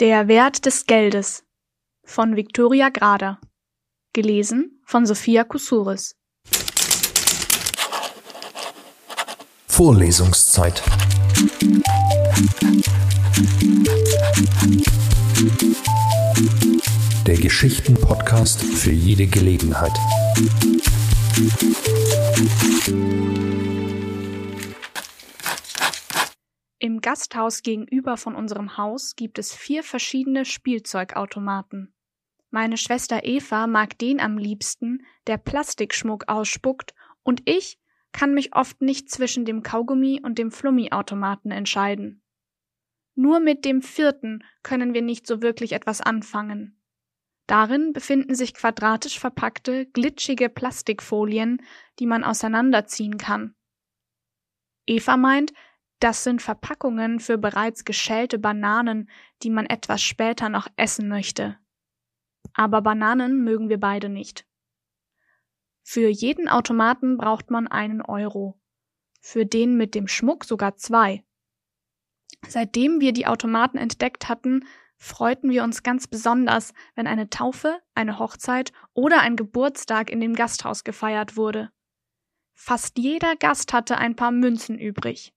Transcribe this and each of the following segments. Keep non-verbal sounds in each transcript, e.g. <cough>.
Der Wert des Geldes von Viktoria Grader. Gelesen von Sophia Kusuris. Vorlesungszeit. Der Geschichten-Podcast für jede Gelegenheit. Gasthaus gegenüber von unserem Haus gibt es vier verschiedene Spielzeugautomaten. Meine Schwester Eva mag den am liebsten, der Plastikschmuck ausspuckt, und ich kann mich oft nicht zwischen dem Kaugummi und dem Flummi-Automaten entscheiden. Nur mit dem vierten können wir nicht so wirklich etwas anfangen. Darin befinden sich quadratisch verpackte, glitschige Plastikfolien, die man auseinanderziehen kann. Eva meint, das sind Verpackungen für bereits geschälte Bananen, die man etwas später noch essen möchte. Aber Bananen mögen wir beide nicht. Für jeden Automaten braucht man einen Euro. Für den mit dem Schmuck sogar zwei. Seitdem wir die Automaten entdeckt hatten, freuten wir uns ganz besonders, wenn eine Taufe, eine Hochzeit oder ein Geburtstag in dem Gasthaus gefeiert wurde. Fast jeder Gast hatte ein paar Münzen übrig.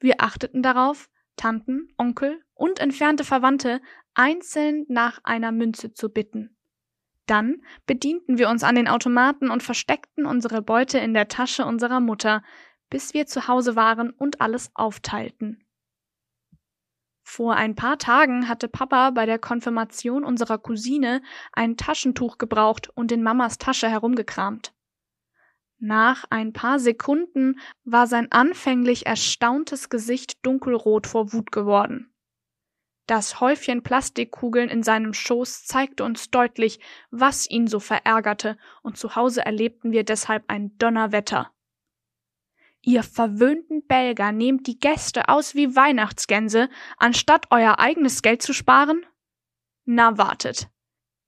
Wir achteten darauf, Tanten, Onkel und entfernte Verwandte einzeln nach einer Münze zu bitten. Dann bedienten wir uns an den Automaten und versteckten unsere Beute in der Tasche unserer Mutter, bis wir zu Hause waren und alles aufteilten. Vor ein paar Tagen hatte Papa bei der Konfirmation unserer Cousine ein Taschentuch gebraucht und in Mamas Tasche herumgekramt. Nach ein paar Sekunden war sein anfänglich erstauntes Gesicht dunkelrot vor Wut geworden. Das Häufchen Plastikkugeln in seinem Schoß zeigte uns deutlich, was ihn so verärgerte, und zu Hause erlebten wir deshalb ein Donnerwetter. Ihr verwöhnten Belger nehmt die Gäste aus wie Weihnachtsgänse, anstatt euer eigenes Geld zu sparen? Na wartet.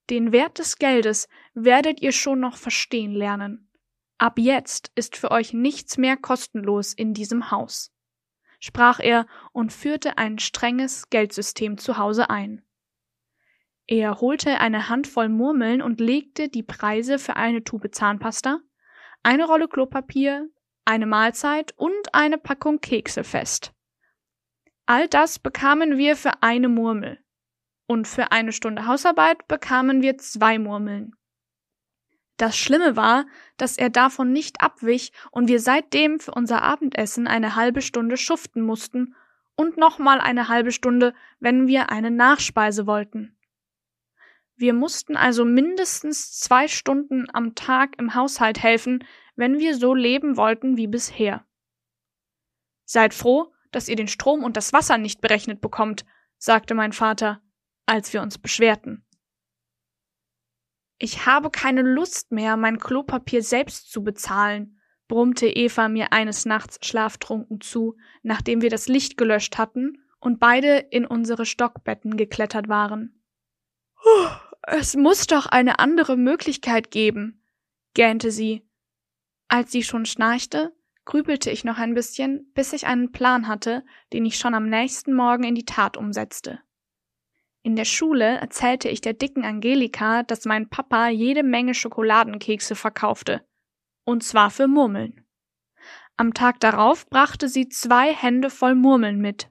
Den Wert des Geldes werdet ihr schon noch verstehen lernen. Ab jetzt ist für euch nichts mehr kostenlos in diesem Haus, sprach er und führte ein strenges Geldsystem zu Hause ein. Er holte eine Handvoll Murmeln und legte die Preise für eine Tube Zahnpasta, eine Rolle Klopapier, eine Mahlzeit und eine Packung Kekse fest. All das bekamen wir für eine Murmel. Und für eine Stunde Hausarbeit bekamen wir zwei Murmeln. Das Schlimme war, dass er davon nicht abwich und wir seitdem für unser Abendessen eine halbe Stunde schuften mussten und nochmal eine halbe Stunde, wenn wir eine Nachspeise wollten. Wir mussten also mindestens zwei Stunden am Tag im Haushalt helfen, wenn wir so leben wollten wie bisher. Seid froh, dass ihr den Strom und das Wasser nicht berechnet bekommt, sagte mein Vater, als wir uns beschwerten. Ich habe keine Lust mehr, mein Klopapier selbst zu bezahlen, brummte Eva mir eines Nachts schlaftrunken zu, nachdem wir das Licht gelöscht hatten und beide in unsere Stockbetten geklettert waren. Es muss doch eine andere Möglichkeit geben, gähnte sie. Als sie schon schnarchte, grübelte ich noch ein bisschen, bis ich einen Plan hatte, den ich schon am nächsten Morgen in die Tat umsetzte. In der Schule erzählte ich der dicken Angelika, dass mein Papa jede Menge Schokoladenkekse verkaufte. Und zwar für Murmeln. Am Tag darauf brachte sie zwei Hände voll Murmeln mit.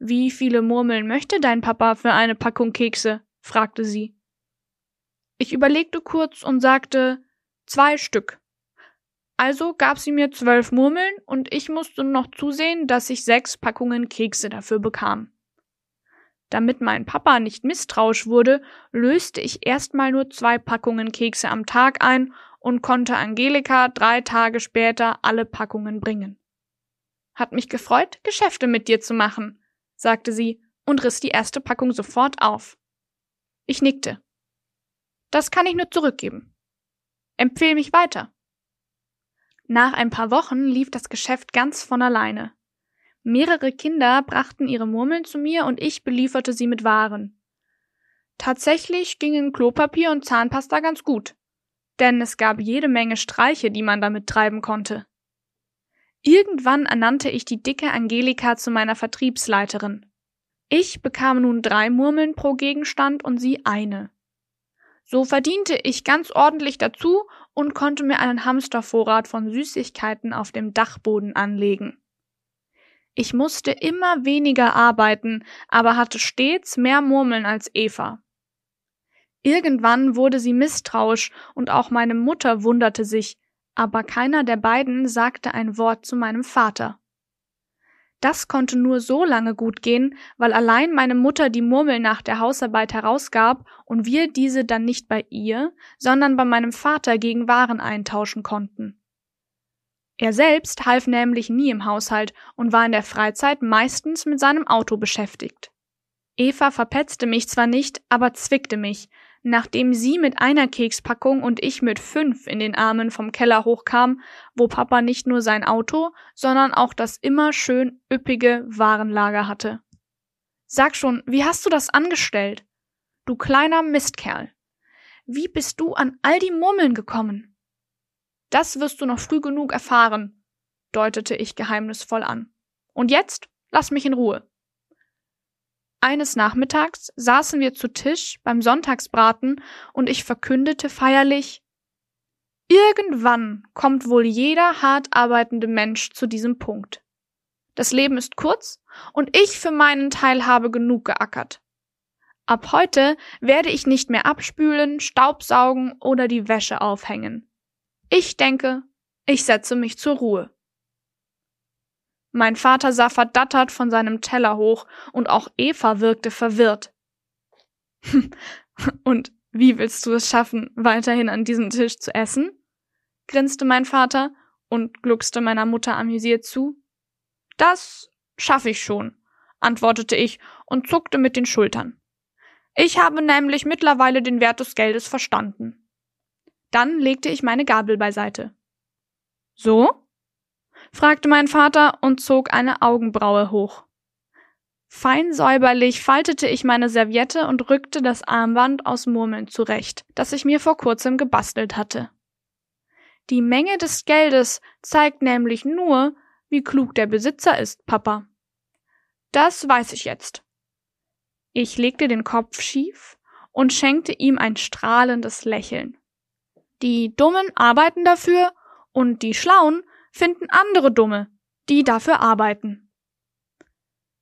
Wie viele Murmeln möchte dein Papa für eine Packung Kekse? fragte sie. Ich überlegte kurz und sagte zwei Stück. Also gab sie mir zwölf Murmeln und ich musste noch zusehen, dass ich sechs Packungen Kekse dafür bekam. Damit mein Papa nicht misstrauisch wurde, löste ich erstmal nur zwei Packungen Kekse am Tag ein und konnte Angelika drei Tage später alle Packungen bringen. Hat mich gefreut, Geschäfte mit dir zu machen, sagte sie und riss die erste Packung sofort auf. Ich nickte. Das kann ich nur zurückgeben. Empfehl mich weiter. Nach ein paar Wochen lief das Geschäft ganz von alleine. Mehrere Kinder brachten ihre Murmeln zu mir und ich belieferte sie mit Waren. Tatsächlich gingen Klopapier und Zahnpasta ganz gut, denn es gab jede Menge Streiche, die man damit treiben konnte. Irgendwann ernannte ich die dicke Angelika zu meiner Vertriebsleiterin. Ich bekam nun drei Murmeln pro Gegenstand und sie eine. So verdiente ich ganz ordentlich dazu und konnte mir einen Hamstervorrat von Süßigkeiten auf dem Dachboden anlegen. Ich musste immer weniger arbeiten, aber hatte stets mehr Murmeln als Eva. Irgendwann wurde sie misstrauisch und auch meine Mutter wunderte sich, aber keiner der beiden sagte ein Wort zu meinem Vater. Das konnte nur so lange gut gehen, weil allein meine Mutter die Murmel nach der Hausarbeit herausgab und wir diese dann nicht bei ihr, sondern bei meinem Vater gegen Waren eintauschen konnten. Er selbst half nämlich nie im Haushalt und war in der Freizeit meistens mit seinem Auto beschäftigt. Eva verpetzte mich zwar nicht, aber zwickte mich, Nachdem sie mit einer Kekspackung und ich mit fünf in den Armen vom Keller hochkam, wo Papa nicht nur sein Auto, sondern auch das immer schön üppige Warenlager hatte. Sag schon, wie hast du das angestellt? Du kleiner Mistkerl. Wie bist du an all die Murmeln gekommen? Das wirst du noch früh genug erfahren, deutete ich geheimnisvoll an. Und jetzt lass mich in Ruhe. Eines Nachmittags saßen wir zu Tisch beim Sonntagsbraten und ich verkündete feierlich Irgendwann kommt wohl jeder hart arbeitende Mensch zu diesem Punkt. Das Leben ist kurz und ich für meinen Teil habe genug geackert. Ab heute werde ich nicht mehr abspülen, Staubsaugen oder die Wäsche aufhängen. Ich denke, ich setze mich zur Ruhe. Mein Vater sah verdattert von seinem Teller hoch, und auch Eva wirkte verwirrt. <laughs> und wie willst du es schaffen, weiterhin an diesem Tisch zu essen? grinste mein Vater und gluckste meiner Mutter amüsiert zu. Das schaffe ich schon, antwortete ich und zuckte mit den Schultern. Ich habe nämlich mittlerweile den Wert des Geldes verstanden. Dann legte ich meine Gabel beiseite. So? fragte mein Vater und zog eine Augenbraue hoch. Fein säuberlich faltete ich meine Serviette und rückte das Armband aus Murmeln zurecht, das ich mir vor kurzem gebastelt hatte. Die Menge des Geldes zeigt nämlich nur, wie klug der Besitzer ist, Papa. Das weiß ich jetzt. Ich legte den Kopf schief und schenkte ihm ein strahlendes Lächeln. Die Dummen arbeiten dafür und die Schlauen finden andere Dumme, die dafür arbeiten.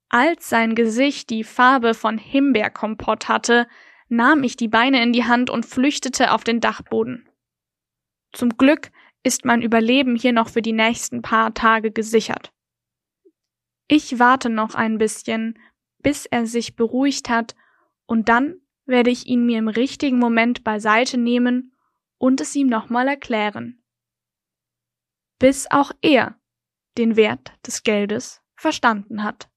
Als sein Gesicht die Farbe von Himbeerkompott hatte, nahm ich die Beine in die Hand und flüchtete auf den Dachboden. Zum Glück ist mein Überleben hier noch für die nächsten paar Tage gesichert. Ich warte noch ein bisschen, bis er sich beruhigt hat, und dann werde ich ihn mir im richtigen Moment beiseite nehmen und es ihm nochmal erklären bis auch er den Wert des Geldes verstanden hat.